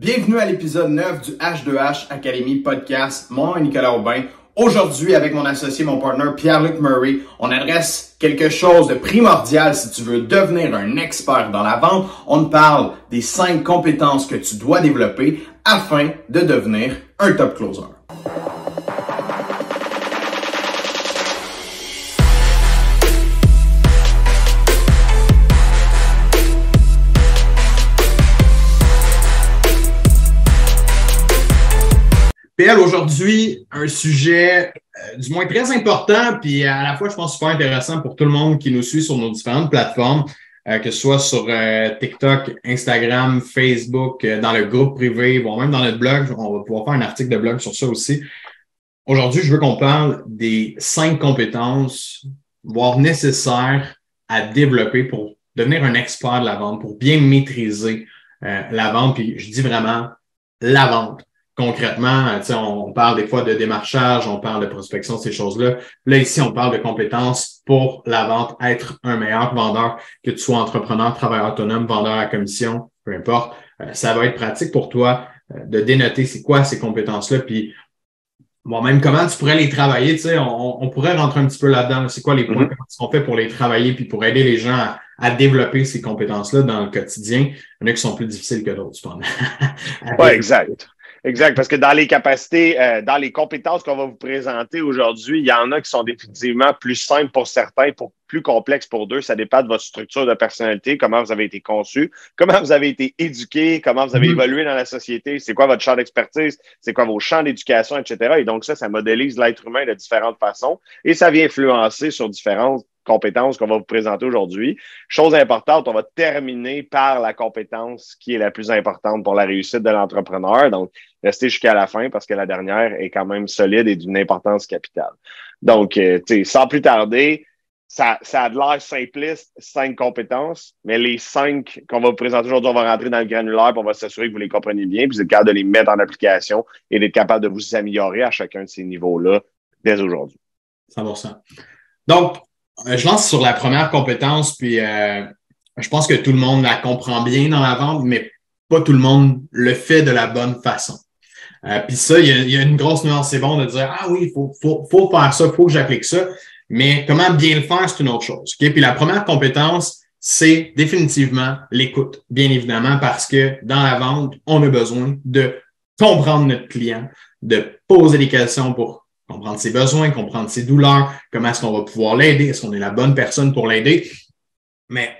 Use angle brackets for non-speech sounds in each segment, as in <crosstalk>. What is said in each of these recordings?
Bienvenue à l'épisode 9 du H2H Academy Podcast. Mon nom est Nicolas Aubin. Aujourd'hui, avec mon associé, mon partner Pierre-Luc Murray, on adresse quelque chose de primordial si tu veux devenir un expert dans la vente. On parle des cinq compétences que tu dois développer afin de devenir un top closer. Aujourd'hui, un sujet euh, du moins très important, puis à la fois, je pense, super intéressant pour tout le monde qui nous suit sur nos différentes plateformes, euh, que ce soit sur euh, TikTok, Instagram, Facebook, dans le groupe privé, voire même dans notre blog. On va pouvoir faire un article de blog sur ça aussi. Aujourd'hui, je veux qu'on parle des cinq compétences, voire nécessaires à développer pour devenir un expert de la vente, pour bien maîtriser la vente. Puis je dis vraiment la vente concrètement, on parle des fois de démarchage, on parle de prospection, ces choses-là. Là, ici, on parle de compétences pour la vente, être un meilleur vendeur, que tu sois entrepreneur, travailleur autonome, vendeur à commission, peu importe. Euh, ça va être pratique pour toi euh, de dénoter c'est quoi ces compétences-là, puis bon, même comment tu pourrais les travailler, tu sais, on, pourrait rentrer un petit peu là-dedans. C'est quoi les points, mm qu'on fait pour les travailler, puis pour aider les gens à, développer ces compétences-là dans le quotidien? Il y en a qui sont plus difficiles que d'autres, cependant. <laughs> Oui, exact. Exact, parce que dans les capacités, euh, dans les compétences qu'on va vous présenter aujourd'hui, il y en a qui sont définitivement plus simples pour certains, pour plus complexes pour d'autres. Ça dépend de votre structure de personnalité, comment vous avez été conçu, comment vous avez été éduqué, comment vous avez mm-hmm. évolué dans la société, c'est quoi votre champ d'expertise, c'est quoi vos champs d'éducation, etc. Et donc ça, ça modélise l'être humain de différentes façons et ça vient influencer sur différentes compétences qu'on va vous présenter aujourd'hui. Chose importante, on va terminer par la compétence qui est la plus importante pour la réussite de l'entrepreneur. Donc, restez jusqu'à la fin parce que la dernière est quand même solide et d'une importance capitale. Donc, euh, sans plus tarder, ça, ça a de l'air simpliste, cinq compétences, mais les cinq qu'on va vous présenter aujourd'hui, on va rentrer dans le granulaire, puis on va s'assurer que vous les comprenez bien, puis vous êtes capable de les mettre en application et d'être capable de vous améliorer à chacun de ces niveaux-là dès aujourd'hui. 100%. Donc, je lance sur la première compétence, puis euh, je pense que tout le monde la comprend bien dans la vente, mais pas tout le monde le fait de la bonne façon. Euh, puis ça, il y, a, une grosse nuance. C'est bon de dire Ah oui, il faut, faut, faut, faire ça, il faut que j'applique ça. Mais comment bien le faire, c'est une autre chose. Puis la première compétence, c'est définitivement l'écoute, bien évidemment, parce que dans la vente, on a besoin de comprendre notre client, de poser des questions pour comprendre ses besoins, comprendre ses douleurs, comment est-ce qu'on va pouvoir l'aider, est-ce qu'on est la bonne personne pour l'aider. Mais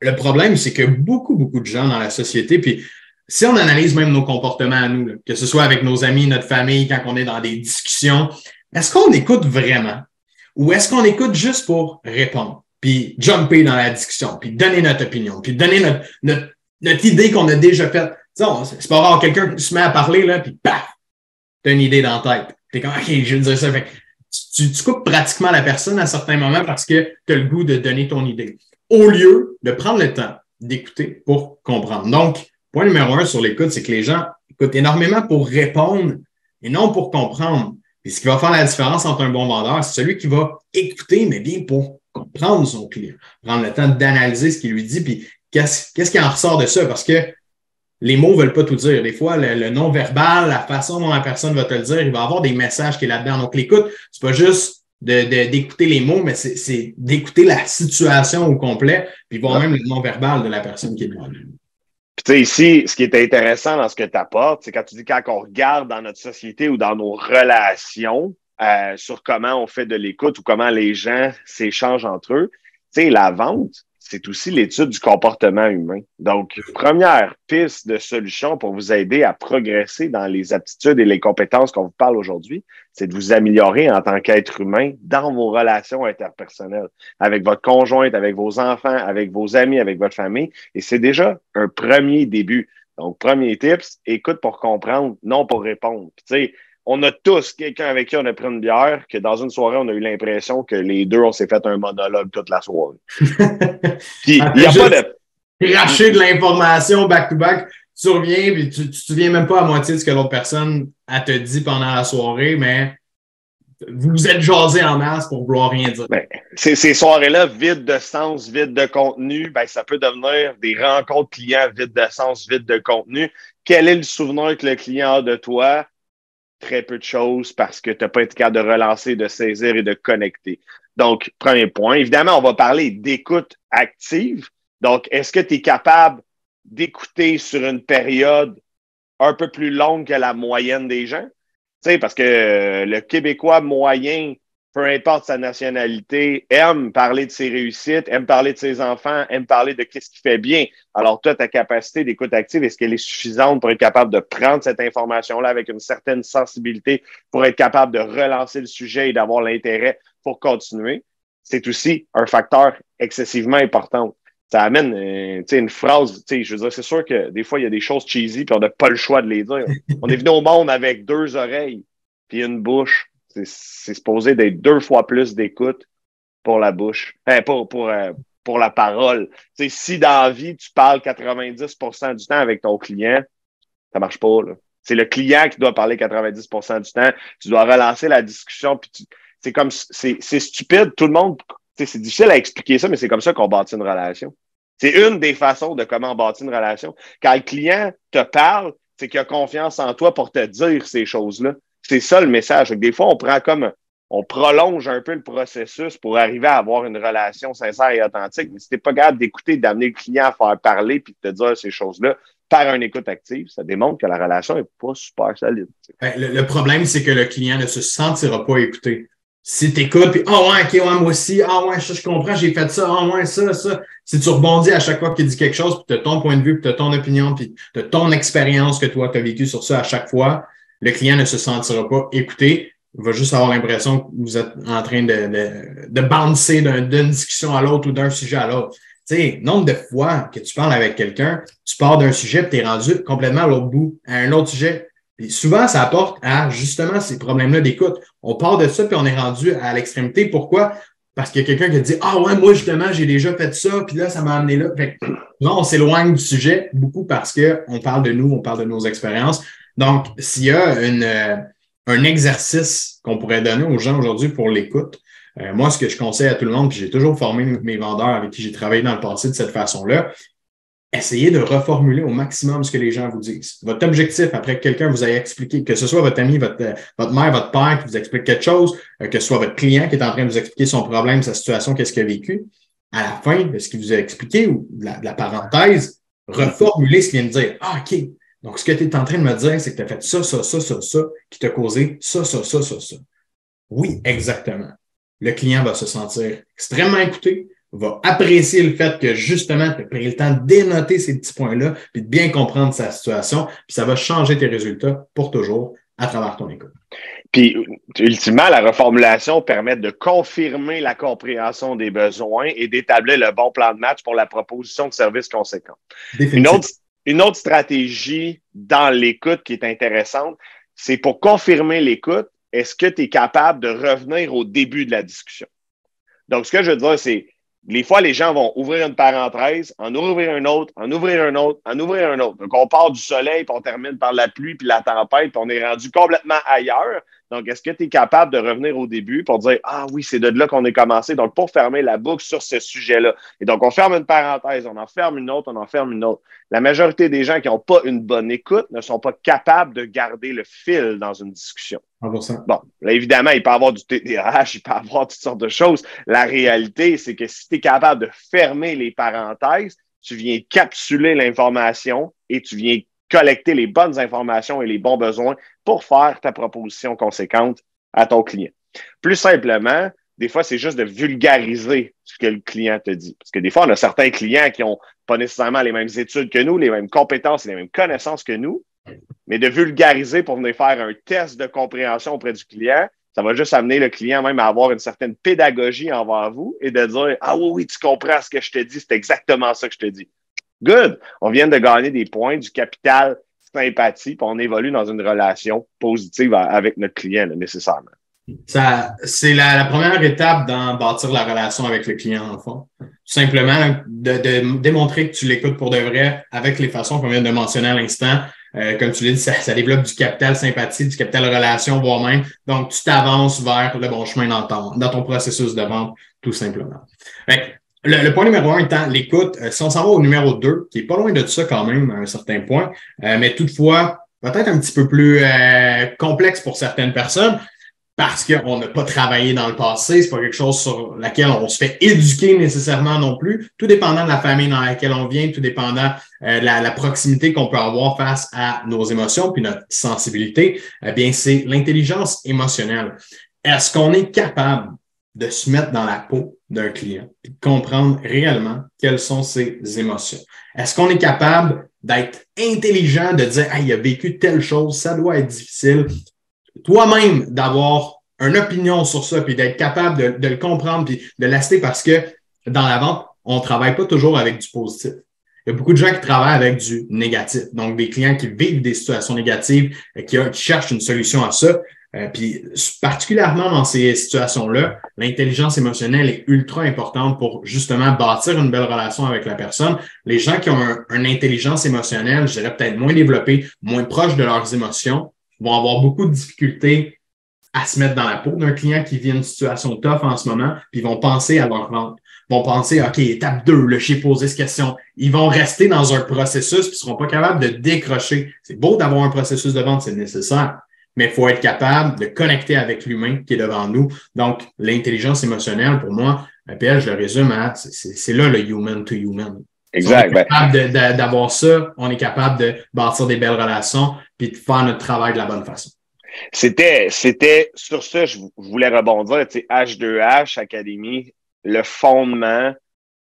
le problème, c'est que beaucoup, beaucoup de gens dans la société, puis si on analyse même nos comportements à nous, que ce soit avec nos amis, notre famille, quand on est dans des discussions, est-ce qu'on écoute vraiment? Ou est-ce qu'on écoute juste pour répondre, puis jumper dans la discussion, puis donner notre opinion, puis donner notre, notre, idée qu'on a déjà faite? C'est pas rare, quelqu'un se met à parler, là, puis paf, t'as une idée dans la tête. T'es comme, OK, je veux dire ça. tu, coupes pratiquement la personne à certains moments parce que tu as le goût de donner ton idée. Au lieu de prendre le temps d'écouter pour comprendre. Donc, point numéro un sur l'écoute, c'est que les gens écoutent énormément pour répondre et non pour comprendre. Et ce qui va faire la différence entre un bon vendeur, c'est celui qui va écouter, mais bien pour comprendre son client, prendre le temps d'analyser ce qu'il lui dit, puis qu'est-ce qui en ressort de ça? Parce que les mots ne veulent pas tout dire. Des fois, le, non-verbal, la façon dont la personne va te le dire, il va avoir des messages qui est là-dedans. Donc, l'écoute, c'est pas juste d'écouter les mots, mais c'est d'écouter la situation au complet, puis voir même le non-verbal de la personne qui est devant Puis, tu sais, ici, ce qui est intéressant dans ce que tu apportes, c'est quand tu dis quand on regarde dans notre société ou dans nos relations euh, sur comment on fait de l'écoute ou comment les gens s'échangent entre eux, tu sais, la vente, c'est aussi l'étude du comportement humain. Donc, première piste de solution pour vous aider à progresser dans les aptitudes et les compétences qu'on vous parle aujourd'hui, c'est de vous améliorer en tant qu'être humain dans vos relations interpersonnelles, avec votre conjointe, avec vos enfants, avec vos amis, avec votre famille. Et c'est déjà un premier début. Donc, premier tips, écoute pour comprendre, non pour répondre. On a tous quelqu'un avec qui on a pris une bière, que dans une soirée, on a eu l'impression que les deux, on s'est fait un monologue toute la soirée. <laughs> Puis, il n'y a pas de. Cracher de l'information back-to-back, tu reviens, puis tu ne te souviens même pas à moitié de ce que l'autre personne a te dit pendant la soirée, mais vous êtes jasé en masse pour vouloir rien dire. Ben, ces, ces soirées-là, vides de sens, vides de contenu, ben, ça peut devenir des rencontres clients vides de sens, vides de contenu. Quel est le souvenir que le client a de toi? Très peu de choses parce que tu n'as pas été capable de relancer, de saisir et de connecter. Donc, premier point. Évidemment, on va parler d'écoute active. Donc, est-ce que tu es capable d'écouter sur une période un peu plus longue que la moyenne des gens? Tu sais, parce que euh, le Québécois moyen peu importe sa nationalité, aime parler de ses réussites, aime parler de ses enfants, aime parler de qu'est-ce qu'il fait bien. Alors, toi, ta capacité d'écoute active, est-ce qu'elle est suffisante pour être capable de prendre cette information-là avec une certaine sensibilité pour être capable de relancer le sujet et d'avoir l'intérêt pour continuer? C'est aussi un facteur excessivement important. Ça amène euh, une phrase, je veux dire, c'est sûr que des fois, il y a des choses cheesy puis on n'a pas le choix de les dire. On est venu au monde avec deux oreilles puis une bouche c'est supposé d'être deux fois plus d'écoute pour la bouche, euh, pour, la parole. si dans la vie, tu parles 90% du temps avec ton client, ça marche pas. C'est le client qui doit parler 90% du temps. Tu dois relancer la discussion. c'est comme c'est stupide. Tout le monde, c'est difficile à expliquer ça, mais c'est comme ça qu'on bâtit une relation. C'est une des façons de comment bâtir une relation. Quand le client te parle, c'est qu'il a confiance en toi pour te dire ces choses-là. C'est ça le message. Des fois, on prend comme on prolonge un peu le processus pour arriver à avoir une relation sincère et authentique. Mais si tu n'es pas capable d'écouter, d'amener le client à faire parler puis de te dire ces choses-là par un écoute active, ça démontre que la relation n'est pas super solide. Ben, le, problème, c'est que le client ne se sentira pas écouté. Si tu écoutes, puis Ah ouais, ok, ouais, moi aussi, ah ouais, je comprends, j'ai fait ça, ah ouais, ça, ça. Si tu rebondis à chaque fois qu'il dit quelque chose, puis tu as ton point de vue, puis tu as ton opinion, puis tu as ton expérience que toi, tu as vécu sur ça à chaque fois, le client ne se sentira pas écouté. Il va juste avoir l'impression que vous êtes en train de, de, de bouncer d'une discussion à l'autre ou d'un sujet à l'autre. Tu sais, nombre de fois que tu parles avec quelqu'un, tu pars d'un sujet et tu es rendu complètement à l'autre bout, à un autre sujet. Puis souvent, ça apporte à justement ces problèmes-là d'écoute. On part de ça puis on est rendu à l'extrémité. Pourquoi? Parce qu'il y a quelqu'un qui dit Ah ouais, moi justement, j'ai déjà fait ça, puis là, ça m'a amené là. Fait là, on s'éloigne du sujet beaucoup parce qu'on parle de nous, on parle de nos expériences. Donc, s'il y a une, euh, un exercice qu'on pourrait donner aux gens aujourd'hui pour l'écoute, euh, moi, ce que je conseille à tout le monde, puis j'ai toujours formé mes vendeurs avec qui j'ai travaillé dans le passé de cette façon-là, essayez de reformuler au maximum ce que les gens vous disent. Votre objectif, après que quelqu'un vous ait expliqué, que ce soit votre ami, votre, votre mère, votre père qui vous explique quelque chose, euh, que ce soit votre client qui est en train de vous expliquer son problème, sa situation, qu'est-ce qu'il a vécu, à la fin de ce qu'il vous a expliqué ou de la, de la parenthèse, reformulez ce qu'il vient de dire. Ah, OK, donc, ce que tu es en train de me dire, c'est que tu as fait ça, ça, ça, ça, ça, qui t'a causé ça, ça, ça, ça, ça. Oui, exactement. Le client va se sentir extrêmement écouté, va apprécier le fait que justement, tu as pris le temps de dénoter ces petits points-là, puis de bien comprendre sa situation, puis ça va changer tes résultats pour toujours à travers ton écoute. Puis, ultimement, la reformulation permet de confirmer la compréhension des besoins et d'établir le bon plan de match pour la proposition de service conséquent. Une autre, une autre stratégie dans l'écoute qui est intéressante, c'est pour confirmer l'écoute, est-ce que tu es capable de revenir au début de la discussion? Donc, ce que je veux dire, c'est les fois, les gens vont ouvrir une parenthèse, en ouvrir un autre, en ouvrir un autre, en ouvrir un autre. Donc, on part du soleil, puis on termine par la pluie, puis la tempête, puis on est rendu complètement ailleurs. Donc, est-ce que tu es capable de revenir au début pour dire Ah oui, c'est de là qu'on est commencé. Donc, pour fermer la boucle sur ce sujet-là. Et donc, on ferme une parenthèse, on en ferme une autre, on en ferme une autre. La majorité des gens qui n'ont pas une bonne écoute ne sont pas capables de garder le fil dans une discussion. Bon, là, évidemment, il peut y avoir du TDAH, il peut y avoir toutes sortes de choses. La réalité, c'est que si tu es capable de fermer les parenthèses, tu viens capsuler l'information et tu viens collecter les bonnes informations et les bons besoins pour faire ta proposition conséquente à ton client. Plus simplement, des fois, c'est juste de vulgariser ce que le client te dit. Parce que des fois, on a certains clients qui n'ont pas nécessairement les mêmes études que nous, les mêmes compétences et les mêmes connaissances que nous, mais de vulgariser pour venir faire un test de compréhension auprès du client, ça va juste amener le client même à avoir une certaine pédagogie envers vous et de dire Ah oui, oui, tu comprends ce que je te dis, c'est exactement ça que je te dis. Good. On vient de gagner des points, du capital sympathie, puis on évolue dans une relation positive avec notre client, nécessairement. Ça, c'est la, première étape dans bâtir la relation avec le client, en fond. Simplement de, démontrer que tu l'écoutes pour de vrai avec les façons qu'on vient de mentionner à l'instant. Euh, comme tu l'as dit, ça, développe du capital sympathie, du capital relation, voire même. Donc, tu t'avances vers le bon chemin dans ton, dans ton processus de vente, tout simplement. Le, point numéro un étant l'écoute. si on s'en va au numéro deux, qui est pas loin de ça quand même à un certain point, mais toutefois, peut-être un petit peu plus complexe pour certaines personnes, parce qu'on n'a pas travaillé dans le passé, c'est pas quelque chose sur laquelle on se fait éduquer nécessairement non plus, tout dépendant de la famille dans laquelle on vient, tout dépendant euh, de la, proximité qu'on peut avoir face à nos émotions puis notre sensibilité, eh bien, c'est l'intelligence émotionnelle. Est-ce qu'on est capable de se mettre dans la peau d'un client et de comprendre réellement quelles sont ses émotions? Est-ce qu'on est capable d'être intelligent, de dire, ah, il a vécu telle chose, ça doit être difficile, toi-même d'avoir une opinion sur ça, puis d'être capable de, le comprendre, puis de l'acheter parce que dans la vente, on ne travaille pas toujours avec du positif. Il y a beaucoup de gens qui travaillent avec du négatif. Donc, des clients qui vivent des situations négatives, euh, qui, cherchent une solution à ça. Euh, puis, particulièrement dans ces situations-là, l'intelligence émotionnelle est ultra importante pour justement bâtir une belle relation avec la personne. Les gens qui ont une intelligence émotionnelle, je dirais peut-être moins développée, moins proche de leurs émotions, vont avoir beaucoup de difficultés à se mettre dans la peau d'un client qui vit une situation tough en ce moment, puis ils vont penser à leur vente. Vont penser, OK, étape 2, le j'ai posé cette question. Ils vont rester dans un processus, puis ils seront pas capables de décrocher. C'est beau d'avoir un processus de vente, c'est nécessaire, mais il faut être capable de connecter avec l'humain qui est devant nous. Donc, l'intelligence émotionnelle, pour moi, je le résume à, c'est là le human to human. Exact. On est capable d'avoir ça, on est capable de bâtir des belles relations, puis de faire notre travail de la bonne façon. C'était, c'était sur ça, je voulais rebondir, tu sais, H2H, Académie, le fondement,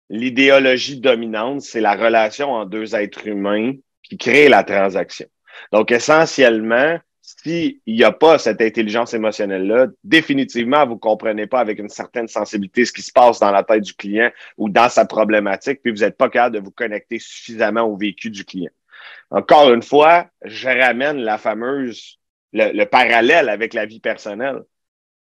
l'idéologie dominante, c'est la relation entre deux êtres humains qui crée la transaction. Donc, essentiellement, s'il n'y a pas cette intelligence émotionnelle-là, définitivement, vous ne comprenez pas avec une certaine sensibilité ce qui se passe dans la tête du client ou dans sa problématique, puis vous n'êtes pas capable de vous connecter suffisamment au vécu du client. Encore une fois, je ramène la fameuse, le, parallèle avec la vie personnelle.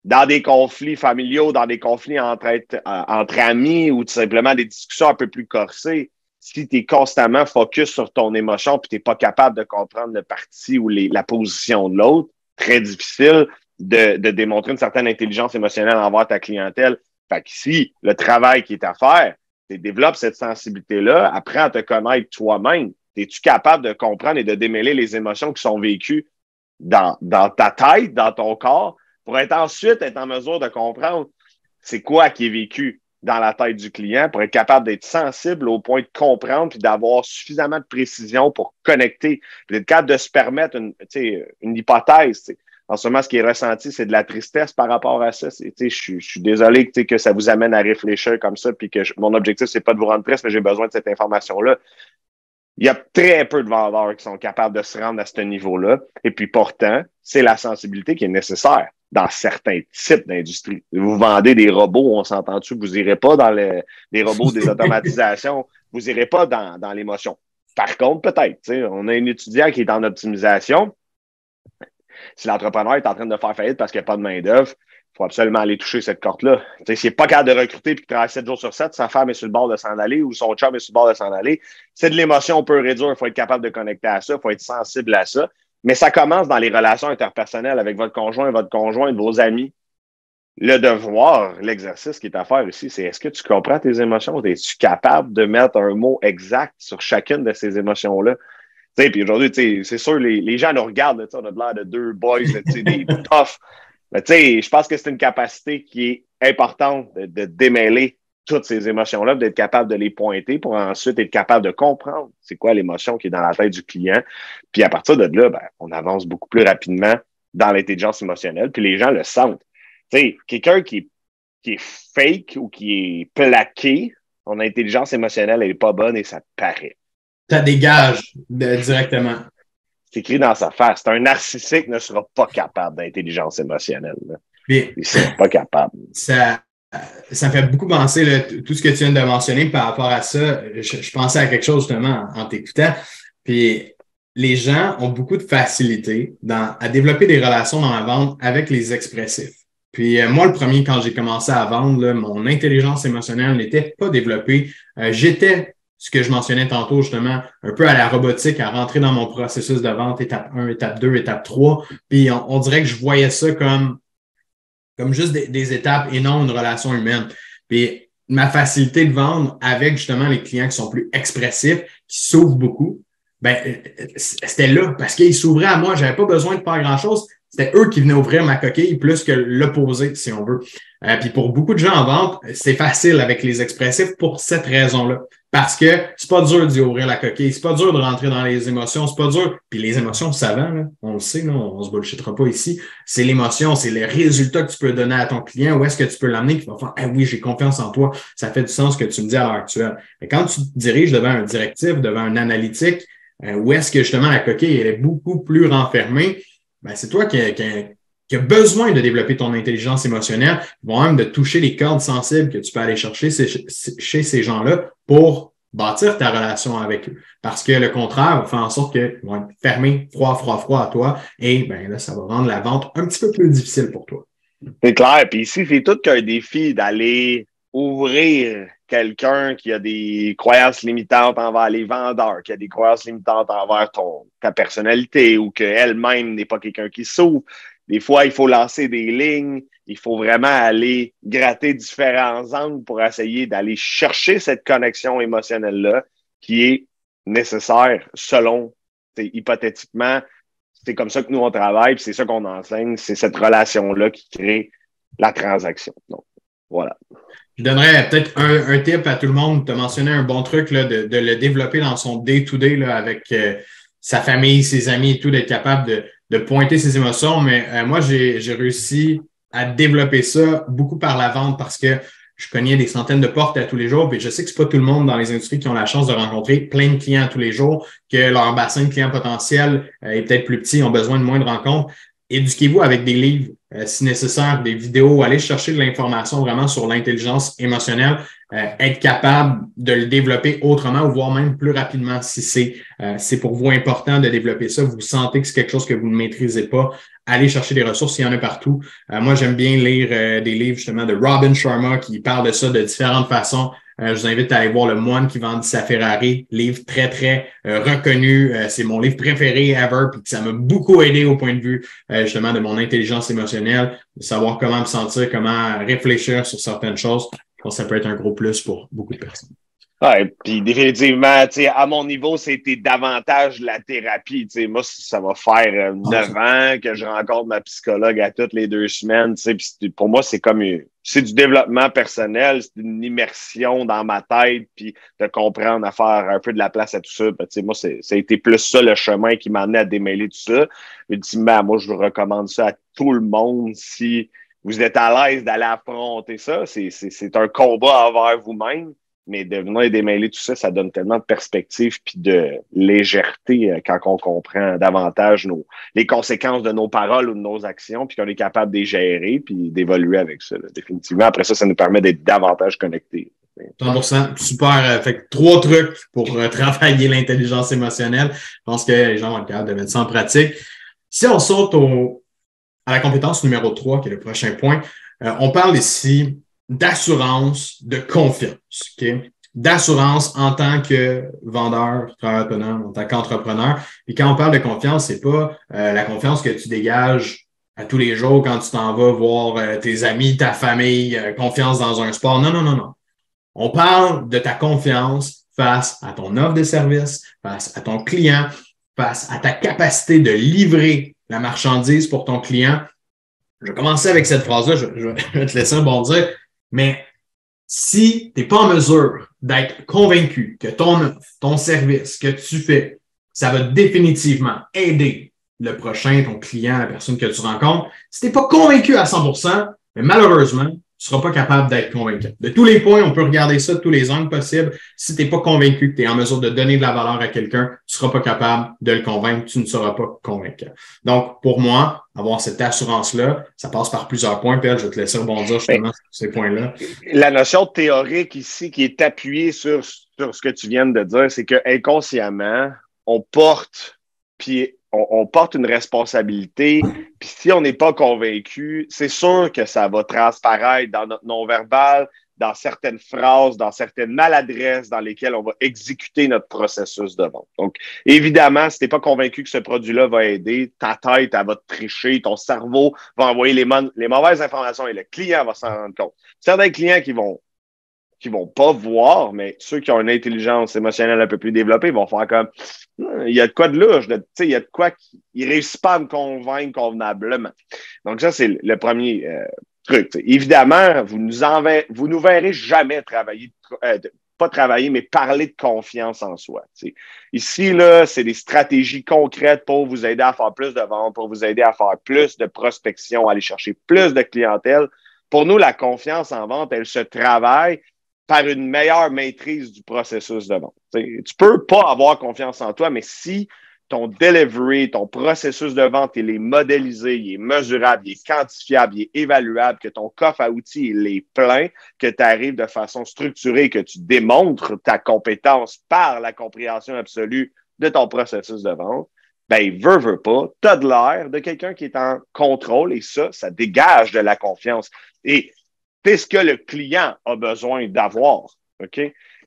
Dans des conflits familiaux, dans des conflits entre, euh, entre amis ou tout simplement des discussions un peu plus corsées, si tu es constamment focus sur ton émotion puis tu n'es pas capable de comprendre le parti ou la position de l'autre, très difficile de, démontrer une certaine intelligence émotionnelle envers ta clientèle. Fait que si le travail qui est à faire, c'est développe cette sensibilité-là, apprends à te connaître toi-même. Es-tu capable de comprendre et de démêler les émotions qui sont vécues dans, dans ta tête, dans ton corps, pour être ensuite être en mesure de comprendre c'est quoi qui est vécu? Dans la tête du client pour être capable d'être sensible au point de comprendre puis d'avoir suffisamment de précision pour connecter, puis d'être capable de se permettre une, une hypothèse. En ce moment, ce qui est ressenti, c'est de la tristesse par rapport à ça. Je suis, désolé que ça vous amène à réfléchir comme ça, puis que mon objectif, c'est pas de vous rendre triste, mais j'ai besoin de cette information-là. Il y a très peu de vendeurs qui sont capables de se rendre à ce niveau-là. Et puis pourtant, c'est la sensibilité qui est nécessaire dans certains types d'industries. Vous vendez des robots, on s'entend-tu, vous irez pas dans les, robots <laughs> des automatisations, vous irez pas dans, dans l'émotion. Par contre, peut-être, on a un étudiant qui est en optimisation. Si l'entrepreneur est en train de faire faillite parce qu'il n'y a pas de main-d'œuvre, il faut absolument aller toucher cette corde-là. N'est pas capable de recruter et qu'il travaille 7 jours sur 7, sa femme est sur le bord de s'en aller ou son chum est sur le bord de s'en aller. C'est de l'émotion, on peut réduire, il faut être capable de connecter à ça, il faut être sensible à ça. Mais ça commence dans les relations interpersonnelles avec votre conjoint, votre conjoint, vos amis. Le devoir, l'exercice qui est à faire ici, c'est est-ce que tu comprends tes émotions? Es-tu capable de mettre un mot exact sur chacune de ces émotions-là? Puis aujourd'hui, c'est sûr, les, les, gens nous regardent, on a l'air de deux boys, des <laughs> toughs. Mais je pense que c'est une capacité qui est importante de, de démêler toutes ces émotions-là, d'être capable de les pointer pour ensuite être capable de comprendre c'est quoi l'émotion qui est dans la tête du client. Puis à partir de là, ben, on avance beaucoup plus rapidement dans l'intelligence émotionnelle, puis les gens le sentent. Tu sais, quelqu'un qui, qui est fake ou qui est plaqué, son intelligence émotionnelle, elle n'est pas bonne et ça paraît. Ça dégage directement. C'est écrit dans sa face. Un narcissique ne sera pas capable d'intelligence émotionnelle. Il ne sera pas capable. Ça, ça me fait beaucoup penser, tout ce que tu viens de mentionner par rapport à ça. Je, pensais à quelque chose justement en, t'écoutant. Puis les gens ont beaucoup de facilité à développer des relations dans la vente avec les expressifs. Puis euh, moi, le premier, quand j'ai commencé à vendre, mon intelligence émotionnelle n'était pas développée. Euh, j'étais, ce que je mentionnais tantôt, justement, un peu à la robotique, à rentrer dans mon processus de vente, étape 1, étape 2, étape 3. Puis on dirait que je voyais ça comme comme juste des, étapes et non une relation humaine. Puis ma facilité de vendre avec justement les clients qui sont plus expressifs, qui s'ouvrent beaucoup, ben, c'était là parce qu'ils s'ouvraient à moi. J'avais pas besoin de faire grand-chose. C'était eux qui venaient ouvrir ma coquille plus que l'opposé, si on veut. Euh, puis pour beaucoup de gens en vente, c'est facile avec les expressifs pour cette raison-là. Parce que c'est pas dur d'y ouvrir la coquille, c'est pas dur de rentrer dans les émotions, c'est pas dur. Puis les émotions, ça va, on le sait, là, on se bullshitera pas ici. C'est l'émotion, c'est le résultat que tu peux donner à ton client, où est-ce que tu peux l'amener, qui va faire Ah oui, j'ai confiance en toi. Ça fait du sens que tu me dis à l'heure actuelle. Mais quand tu te diriges devant un directif, devant un analytique, euh, où est-ce que justement la coquille elle est beaucoup plus renfermée, ben, c'est toi qui, qui, a besoin de développer ton intelligence émotionnelle, voire même de toucher les cordes sensibles que tu peux aller chercher chez ces gens-là pour bâtir ta relation avec eux. Parce que le contraire va faire en sorte qu'ils vont être fermés, froid, froid, froid à toi. Et ben là, ça va rendre la vente un petit peu plus difficile pour toi. C'est clair. Puis ici, c'est tout qu'un défi d'aller ouvrir quelqu'un qui a des croyances limitantes envers les vendeurs, qui a des croyances limitantes envers ton, ta personnalité ou qu'elle-même n'est pas quelqu'un qui s'ouvre. Des fois, il faut lancer des lignes, il faut vraiment aller gratter différents angles pour essayer d'aller chercher cette connexion émotionnelle-là qui est nécessaire selon, hypothétiquement, c'est comme ça que nous on travaille, c'est ça qu'on enseigne, c'est cette relation-là qui crée la transaction. Donc, voilà. Je donnerais peut-être un, un, tip à tout le monde. Tu as mentionné un bon truc là, de, de, le développer dans son day-to-day avec euh, sa famille, ses amis et tout, d'être capable de, de, pointer ses émotions. Mais euh, moi, j'ai réussi à développer ça beaucoup par la vente parce que je connais des centaines de portes à tous les jours. Puis je sais que c'est pas tout le monde dans les industries qui ont la chance de rencontrer plein de clients tous les jours, que leur bassin de clients potentiels euh, est peut-être plus petit, ont besoin de moins de rencontres éduquez-vous avec des livres, euh, si nécessaire, des vidéos, allez chercher de l'information vraiment sur l'intelligence émotionnelle, euh, être capable de le développer autrement voire même plus rapidement si c'est euh, pour vous important de développer ça. Vous sentez que c'est quelque chose que vous ne maîtrisez pas, allez chercher des ressources, il y en a partout. moi, j'aime bien lire des livres justement de Robin Sharma qui parle de ça de différentes façons. Euh, je vous invite à aller voir Le Moine qui vend sa Ferrari, livre très, très euh, reconnu. Euh, c'est mon livre préféré ever, puis ça m'a beaucoup aidé au point de vue justement de mon intelligence émotionnelle, de savoir comment me sentir, comment réfléchir sur certaines choses. ça peut être un gros plus pour beaucoup de personnes. Oui, puis définitivement, à mon niveau, c'était davantage la thérapie. sais, moi, ça va faire neuf ans que je rencontre ma psychologue à toutes les deux semaines. Pour moi, c'est comme c'est du développement personnel, c'est une immersion dans ma tête, puis de comprendre à faire un peu de la place à tout ça. Ben, moi, ça a plus ça le chemin qui m'a amené à démêler tout ça. Ultimement, moi, je vous recommande ça à tout le monde si vous êtes à l'aise d'aller affronter ça. C'est un combat envers vous-même mais de venir démêler tout ça, ça donne tellement de perspective puis de légèreté euh, quand on comprend davantage nos, les conséquences de nos paroles ou de nos actions, puis qu'on est capable de les gérer puis d'évoluer avec ça. définitivement, après ça, ça nous permet d'être davantage connectés. 100%. Super. Euh, fait trois trucs pour euh, travailler l'intelligence émotionnelle. Je pense que les gens vont être capables de mettre ça en pratique. Si on saute au, à la compétence numéro 3, qui est le prochain point, on parle ici d'assurance, de confiance. D'assurance en tant que vendeur, travailleur en tant qu'entrepreneur. Et quand on parle de confiance, c'est pas euh, la confiance que tu dégages à tous les jours quand tu t'en vas voir euh, tes amis, ta famille, euh, confiance dans un sport. Non, non, non, non. On parle de ta confiance face à ton offre de service, face à ton client, face à ta capacité de livrer la marchandise pour ton client. Je vais commencer avec cette phrase-là, je, vais te laisser rebondir. Mais si tu n'es pas en mesure d'être convaincu que ton ton service que tu fais, ça va définitivement aider le prochain, ton client, la personne que tu rencontres, si tu n'es pas convaincu à 100% mais malheureusement, tu seras pas capable d'être convaincu. De tous les points, on peut regarder ça de tous les angles possibles. Si tu n'es pas convaincu que tu es en mesure de donner de la valeur à quelqu'un, tu seras pas capable de le convaincre, tu ne seras pas convaincant. Donc, pour moi, avoir cette assurance-là, ça passe par plusieurs points. Puis je vais te laisser rebondir justement sur ces points-là. La notion théorique ici qui est appuyée sur, sur ce que tu viens de dire, c'est que inconsciemment, on porte puis on, porte une responsabilité, puis si on n'est pas convaincu, c'est sûr que ça va transparaître dans notre non-verbal, dans certaines phrases, dans certaines maladresses dans lesquelles on va exécuter notre processus de vente. Donc, évidemment, si tu n'es pas convaincu que ce produit-là va aider, ta tête, elle va te tricher, ton cerveau va envoyer les, les mauvaises informations et le client va s'en rendre compte. Certains clients qui vont qui vont pas voir, mais ceux qui ont une intelligence émotionnelle un peu plus développée vont faire comme hmm, il y a de quoi de louche, il y a de quoi qui ne réussit pas à me convaincre convenablement. Donc, ça, c'est le premier euh, truc. Évidemment, vous nous vous nous verrez jamais travailler, euh, pas travailler, mais parler de confiance en soi. Ici, là, c'est des stratégies concrètes pour vous aider à faire plus de ventes, pour vous aider à faire plus de prospection, aller chercher plus de clientèle. Pour nous, la confiance en vente, elle se travaille par une meilleure maîtrise du processus de vente. Tu tu peux pas avoir confiance en toi, mais si ton delivery, ton processus de vente, il est modélisé, il est mesurable, il est quantifiable, il est évaluable, que ton coffre à outils, il est plein, que tu arrives de façon structurée, que tu démontres ta compétence par la compréhension absolue de ton processus de vente, ben, veut, veut pas, tu de l'air de quelqu'un qui est en contrôle et ça, ça dégage de la confiance. Et c'est ce que le client a besoin d'avoir. OK?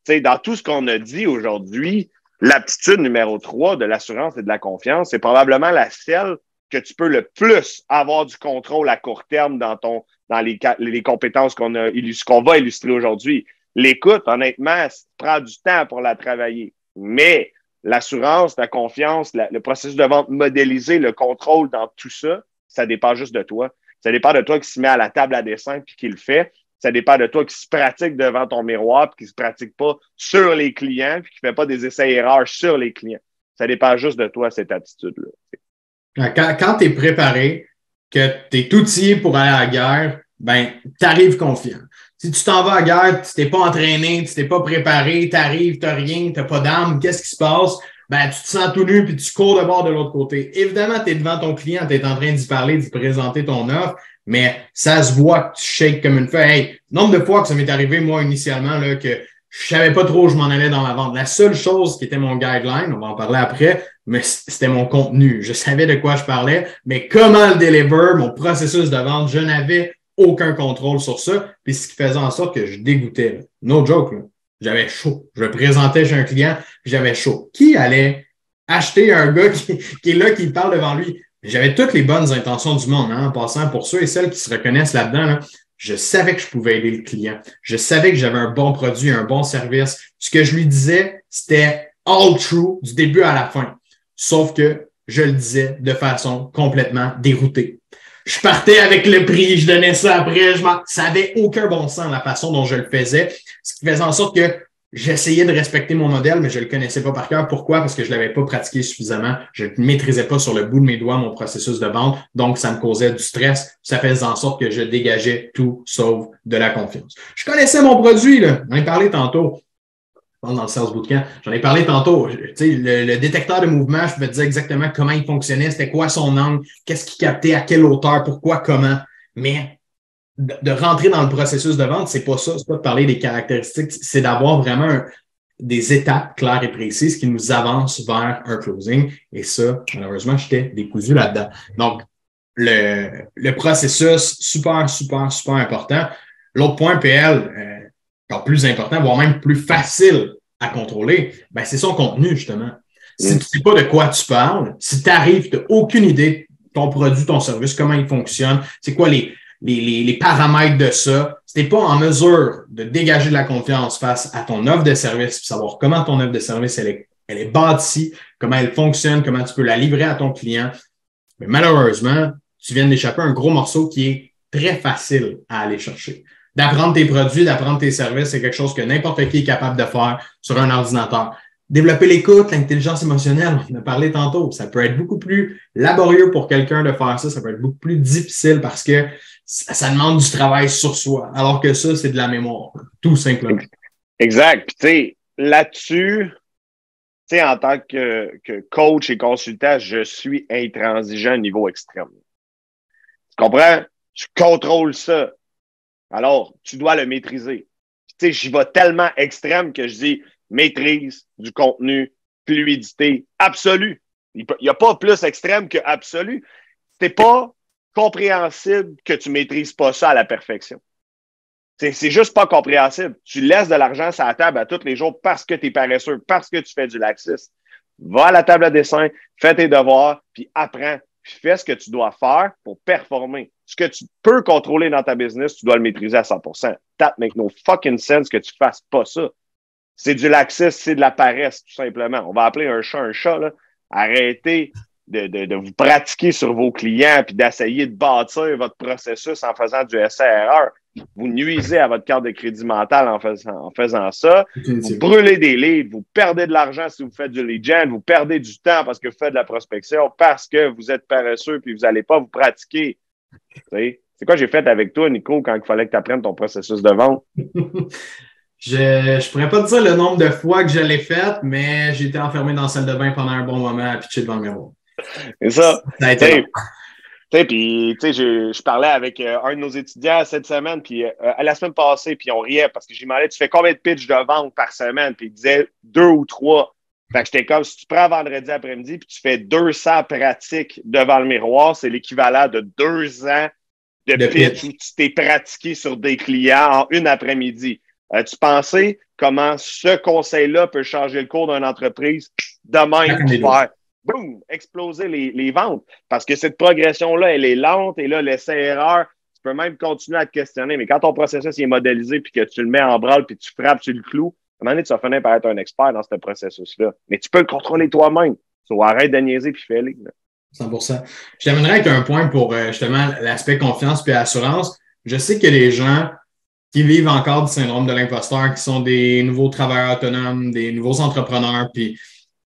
sais, dans tout ce qu'on a dit aujourd'hui, L'aptitude numéro 3 de l'assurance et de la confiance, c'est probablement la celle que tu peux le plus avoir du contrôle à court terme dans ton dans les, les compétences qu'on a qu'on va illustrer aujourd'hui. L'écoute, honnêtement, ça prend du temps pour la travailler. Mais l'assurance, la confiance, le processus de vente modélisé, le contrôle dans tout ça, ça dépend juste de toi. Ça dépend de toi qui se met à la table à dessin puis qui le fait. Ça dépend de toi qui se pratique devant ton miroir, puis qui se pratique pas sur les clients, puis qui fait pas des essais-erreurs sur les clients. Ça dépend juste de toi, cette attitude-là. Quand, tu es préparé, que tu es outillé pour aller à la guerre, ben, tu arrives confiant. Si tu t'en vas à la guerre, tu t'es pas entraîné, tu t'es pas préparé, tu arrives, tu n'as rien, tu n'as pas d'armes, qu'est-ce qui se passe? Ben, tu te sens tout nu puis tu cours de bord de l'autre côté. Évidemment, tu es devant ton client, tu es en train d'y parler, d'y présenter ton offre, mais ça se voit que tu shakes comme une feuille. Hey, nombre de fois que ça m'est arrivé, moi, initialement, là, que je savais pas trop où je m'en allais dans la vente. La seule chose qui était mon guideline, on va en parler après, mais c'était mon contenu. Je savais de quoi je parlais, mais comment le deliver, mon processus de vente, je n'avais aucun contrôle sur ça. Puis ce qui faisait en sorte que je dégoûtais. No joke, J'avais chaud. Je présentais chez un client, j'avais chaud. Qui allait acheter un gars qui, qui est là, qui parle devant lui? J'avais toutes les bonnes intentions du monde, hein, en passant pour ceux et celles qui se reconnaissent là-dedans. je savais que je pouvais aider le client. Je savais que j'avais un bon produit, un bon service. Ce que je lui disais, c'était all true du début à la fin. Sauf que je le disais de façon complètement déroutée. Je partais avec le prix, je donnais ça après, je ça n'avait aucun bon sens la façon dont je le faisais, ce qui faisait en sorte que J'essayais de respecter mon modèle, mais je le connaissais pas par cœur. Pourquoi? Parce que je ne l'avais pas pratiqué suffisamment. Je ne maîtrisais pas sur le bout de mes doigts mon processus de vente. Donc, ça me causait du stress. Ça faisait en sorte que je dégageais tout sauf de la confiance. Je connaissais mon produit, là. J'en ai parlé tantôt. Dans le Sales Bootcamp, j'en ai parlé tantôt. Le, le, détecteur de mouvement, je te dire exactement comment il fonctionnait, c'était quoi son angle, qu'est-ce qu'il captait, à quelle hauteur, pourquoi, comment. Mais de, rentrer dans le processus de vente, c'est pas ça, c'est pas de parler des caractéristiques, c'est d'avoir vraiment des étapes claires et précises qui nous avancent vers un closing. Et ça, malheureusement, j'étais décousu là-dedans. Donc, le, le, processus, super, super, super important. L'autre point, PL, euh, encore plus important, voire même plus facile à contrôler, ben, c'est son contenu, justement. Si mm. tu sais pas de quoi tu parles, si tu arrives, tu n'as aucune idée de ton produit, ton service, comment il fonctionne, c'est quoi les, les, paramètres de ça. Si tu n'es pas en mesure de dégager de la confiance face à ton offre de service, savoir comment ton offre de service elle est, elle est bâtie, comment elle fonctionne, comment tu peux la livrer à ton client, mais malheureusement, tu viens d'échapper un gros morceau qui est très facile à aller chercher. D'apprendre tes produits, d'apprendre tes services, c'est quelque chose que n'importe qui est capable de faire sur un ordinateur. Développer l'écoute, l'intelligence émotionnelle, on en a parlé tantôt, ça peut être beaucoup plus laborieux pour quelqu'un de faire ça, ça peut être beaucoup plus difficile parce que ça, demande du travail sur soi, alors que ça, c'est de la mémoire, tout simplement. Exact. Puis, tu sais, là-dessus, tu sais, en tant que, que, coach et consultant, je suis intransigeant au niveau extrême. Tu comprends? Tu contrôles ça. Alors, tu dois le maîtriser. Tu sais, j'y vais tellement extrême que je dis maîtrise du contenu, fluidité absolue. Il n'y a pas plus extrême que absolu. C'est pas compréhensible que tu maîtrises pas ça à la perfection. C'est juste pas compréhensible. Tu laisses de l'argent sur la table à tous les jours parce que tu es paresseux, parce que tu fais du laxisme. Va à la table à dessin, fais tes devoirs, puis apprends. Puis fais ce que tu dois faire pour performer. Ce que tu peux contrôler dans ta business, tu dois le maîtriser à 100% That make no fucking sense que tu fasses pas ça. C'est du laxisme, c'est de la paresse, tout simplement. On va appeler un chat un chat, là. Arrêtez de, de, de, vous pratiquer sur vos clients puis d'essayer de bâtir votre processus en faisant du SRR. Vous nuisez à votre carte de crédit mental en faisant, en faisant ça. Vous brûlez des leads, vous perdez de l'argent si vous faites du lead gen, vous perdez du temps parce que vous faites de la prospection, parce que vous êtes paresseux puis vous n'allez pas vous pratiquer. C'est quoi j'ai fait avec toi, Nico, quand il fallait que tu apprennes ton processus de vente? <laughs> Je ne pourrais pas te dire le nombre de fois que je l'ai fait, mais j'ai été enfermé dans la salle de bain pendant un bon moment à pitcher devant le miroir. <laughs> C'est ça. ça puis, tu sais, je, je, parlais avec euh, un de nos étudiants cette semaine, puis euh, la semaine passée, puis on riait parce que j'ai demandé, tu fais combien de pitches de vente par semaine? Puis il disait deux ou trois. Fait que j'étais comme, si tu prends vendredi après-midi, puis tu fais 200 pratiques devant le miroir, c'est l'équivalent de deux ans de, pitch, où tu t'es pratiqué sur des clients en une après-midi. As-tu pensé comment ce conseil-là peut changer le cours d'une entreprise demain faire boum, exploser les, les, ventes? Parce que cette progression-là, elle est lente et là, l'essai-erreur, tu peux même continuer à te questionner. Mais quand ton processus est modélisé puis que tu le mets en branle puis tu frappes sur le clou, à un moment donné, tu vas finir par être un expert dans ce processus-là. Mais tu peux le contrôler toi-même. So, arrête de niaiser puis fais-le. 100% Je t'amènerai avec un point pour euh, justement l'aspect confiance puis assurance. Je sais que les gens qui vivent encore du syndrome de l'imposteur, qui sont des nouveaux travailleurs autonomes, des nouveaux entrepreneurs, puis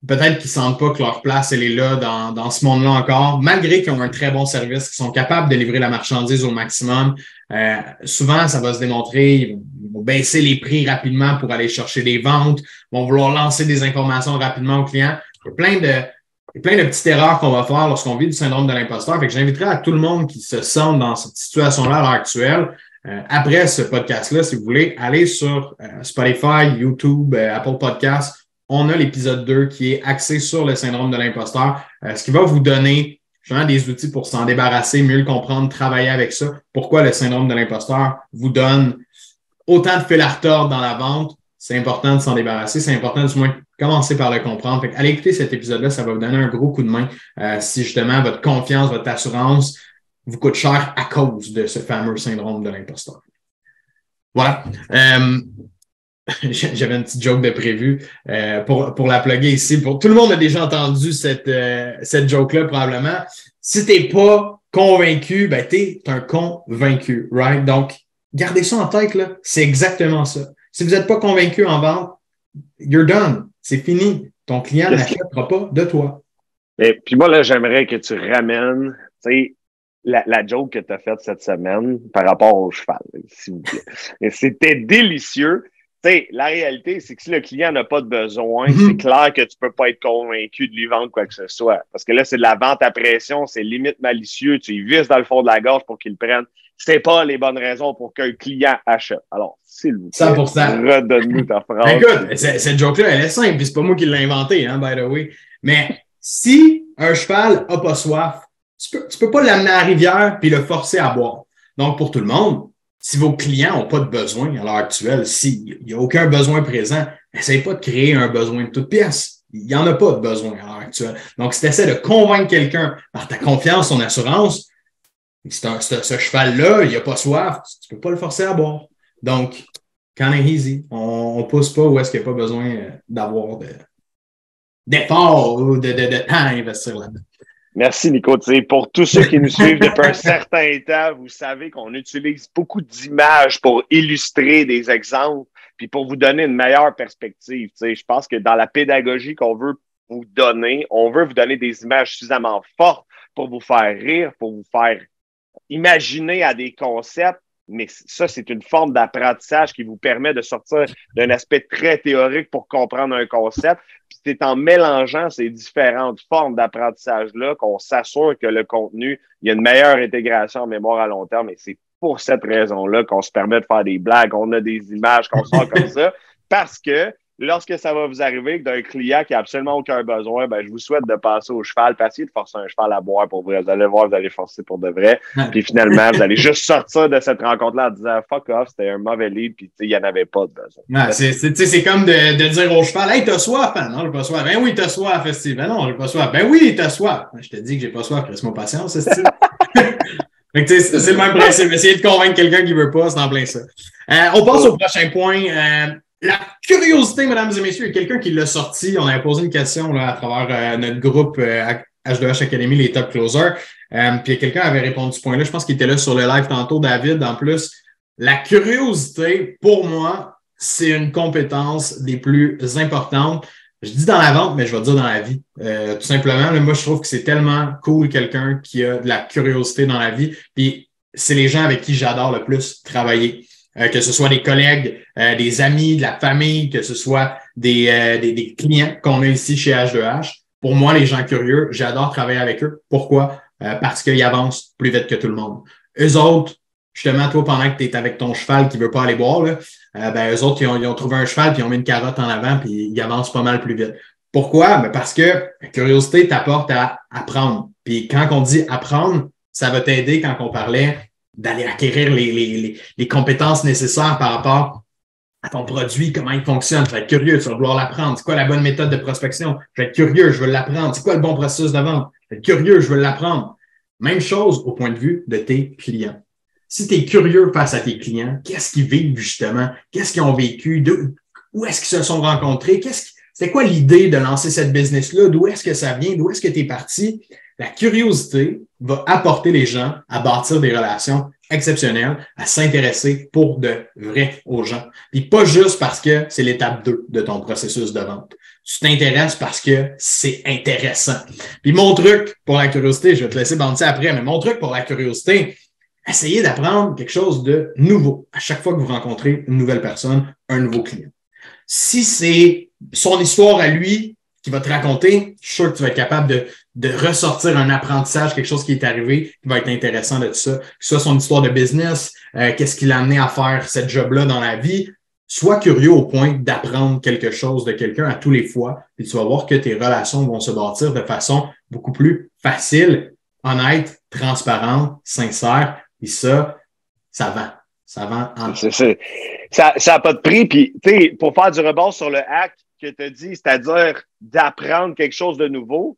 peut-être qu'ils sentent pas que leur place, elle est là dans, dans ce monde-là encore, malgré qu'ils ont un très bon service, qu'ils sont capables de livrer la marchandise au maximum. Euh, souvent, ça va se démontrer, ils vont, baisser les prix rapidement pour aller chercher des ventes, vont vouloir lancer des informations rapidement aux clients. Il y a plein de, plein de petites erreurs qu'on va faire lorsqu'on vit du syndrome de l'imposteur. Fait que j'inviterai à tout le monde qui se sent dans cette situation-là à l'heure actuelle euh, après ce podcast-là, si vous voulez, allez sur euh, Spotify, YouTube, euh, Apple Podcasts. On a l'épisode 2 qui est axé sur le syndrome de l'imposteur, ce qui va vous donner des outils pour s'en débarrasser, mieux le comprendre, travailler avec ça. Pourquoi le syndrome de l'imposteur vous donne autant de fil à retordre dans la vente? C'est important de s'en débarrasser. C'est important du moins commencer par le comprendre. allez écouter cet épisode-là, ça va vous donner un gros coup de main si justement votre confiance, votre assurance, vous coûte cher à cause de ce fameux syndrome de l'imposteur. Voilà. Euh, <laughs> j'avais une petite joke de prévu euh, pour, pour la plugger ici. Pour, tout le monde a déjà entendu cette, euh, cette joke-là, probablement. Si tu n'es pas convaincu, ben, tu es un convaincu, right? Donc, gardez ça en tête, là. C'est exactement ça. Si vous n'êtes pas convaincu en vente, you're done. C'est fini. Ton client n'achètera pas de toi. Et puis moi, là, j'aimerais que tu ramènes, tu sais, la, la, joke que tu as faite cette semaine par rapport au cheval, s'il vous plaît. C'était délicieux. Sais, la réalité, c'est que si le client n'a pas de besoin, mm-hmm. c'est clair que tu peux pas être convaincu de lui vendre quoi que ce soit. Parce que là, c'est de la vente à pression, c'est limite malicieux, tu y vises dans le fond de la gorge pour qu'il le prenne. C'est pas les bonnes raisons pour qu'un client achète. Alors, s'il vous plaît, redonne-nous ta <laughs> phrase. Écoute, cette joke-là, elle est simple, c'est pas moi qui l'ai inventée, hein, by the way. Mais si un cheval a pas soif, tu peux, peux pas l'amener à la rivière puis le forcer à boire. Donc, pour tout le monde, si vos clients n'ont pas de besoin à l'heure actuelle, s'il n'y a aucun besoin présent, n'essaye pas de créer un besoin de toute pièce. Il n'y en a pas de besoin à l'heure actuelle. Donc, si tu essaies de convaincre quelqu'un par ta confiance, son assurance, ce cheval-là, il n'a pas soif, tu ne peux pas le forcer à boire. Donc, quand est easy, on ne pousse pas où est-ce qu'il n'y a pas besoin euh, d'avoir d'efforts ou de, de, de temps à investir là-dedans. Merci, Nico. pour tous ceux qui nous <laughs> suivent depuis un certain temps, vous savez qu'on utilise beaucoup d'images pour illustrer des exemples, puis pour vous donner une meilleure perspective. Je pense que dans la pédagogie qu'on veut vous donner, on veut vous donner des images suffisamment fortes pour vous faire rire, pour vous faire imaginer à des concepts mais ça, c'est une forme d'apprentissage qui vous permet de sortir d'un aspect très théorique pour comprendre un concept. Puis c'est en mélangeant ces différentes formes d'apprentissage-là qu'on s'assure que le contenu, il y a une meilleure intégration en mémoire à long terme. Et c'est pour cette raison-là qu'on se permet de faire des blagues, on a des images qu'on sort comme <laughs> ça, parce que lorsque ça va vous arriver d'un client qui n'a absolument aucun besoin, ben, je vous souhaite de passer au cheval, passer de forcer un cheval à boire pour vrai. Vous allez voir, vous allez forcer pour de vrai. Puis finalement, vous allez juste sortir de cette rencontre-là en disant fuck off, c'était un mauvais lead, puis il n'y en avait pas de besoin. c'est comme de, de, dire au cheval, hey, t'as soif? Hein? Non, j'ai pas soif. Ben oui, t'as soif. Ben non, j'ai pas soif. Ben oui, t'as soif. Je te dis que j'ai pas soif, reste-moi patience, Steve. <laughs> c'est le même principe. Essayer de convaincre quelqu'un qui veut pas, c'est en plein ça. Euh, on passe au prochain point. Euh, la curiosité, mesdames et messieurs, il y a quelqu'un qui l'a sorti. On avait posé une question là, à travers euh, notre groupe H2H Academy, les top closers. puis quelqu'un avait répondu ce point-là. Je pense qu'il était là sur le live tantôt, David. En plus, la curiosité, pour moi, c'est une compétence des plus importantes. Je dis dans la vente, mais je vais dire dans la vie. tout simplement, moi, je trouve que c'est tellement cool quelqu'un qui a de la curiosité dans la vie. Puis c'est les gens avec qui j'adore le plus travailler. Euh, que ce soit des collègues, euh, des amis, de la famille, que ce soit des, euh, des, clients qu'on a ici chez H2H. Pour moi, les gens curieux, j'adore travailler avec eux. Pourquoi? parce qu'ils avancent plus vite que tout le monde. Eux autres, justement, toi, pendant que tu es avec ton cheval qui veut pas aller boire, là, ben, eux autres, ils ont, trouvé un cheval, puis ils ont mis une carotte en avant, puis ils avancent pas mal plus vite. Pourquoi? Ben parce que la curiosité t'apporte à apprendre. Puis quand on dit apprendre, ça va t'aider quand on parlait d'aller acquérir les, les, les, compétences nécessaires par rapport à ton produit, comment il fonctionne. Tu vas être curieux, tu vas vouloir l'apprendre. C'est quoi la bonne méthode de prospection? Je vais être curieux, je veux l'apprendre. C'est quoi le bon processus de vente? Je vais être curieux, je veux l'apprendre. Même chose au point de vue de tes clients. Si tu es curieux face à tes clients, qu'est-ce qu'ils vivent justement? Qu'est-ce qu'ils ont vécu? où est-ce qu'ils se sont rencontrés? Qu'est-ce c'est quoi l'idée de lancer cette business-là? D'où est-ce que ça vient? D'où est-ce que tu es parti? La curiosité va apporter les gens à bâtir des relations exceptionnelles, à s'intéresser pour de vrai aux gens. Puis pas juste parce que c'est l'étape 2 de ton processus de vente. Tu t'intéresses parce que c'est intéressant. Puis mon truc pour la curiosité, je vais te laisser banter après, mais mon truc pour la curiosité, essayez d'apprendre quelque chose de nouveau à chaque fois que vous rencontrez une nouvelle personne, un nouveau client. Si c'est son histoire à lui qui va te raconter, je suis sûr que tu vas être capable de de ressortir un apprentissage, quelque chose qui est arrivé, qui va être intéressant de tout ça. Soit son histoire de business, euh, qu'est-ce qui l'a amené à faire cette job-là dans la vie. Sois curieux au point d'apprendre quelque chose de quelqu'un à tous les fois, et tu vas voir que tes relations vont se bâtir de façon beaucoup plus facile, honnête, transparente, sincère. Et ça, ça vend. Ça vend en Ça n'a pas de prix. Puis, tu sais, pour faire du rebond sur le hack que tu as dit, c'est-à-dire d'apprendre quelque chose de nouveau,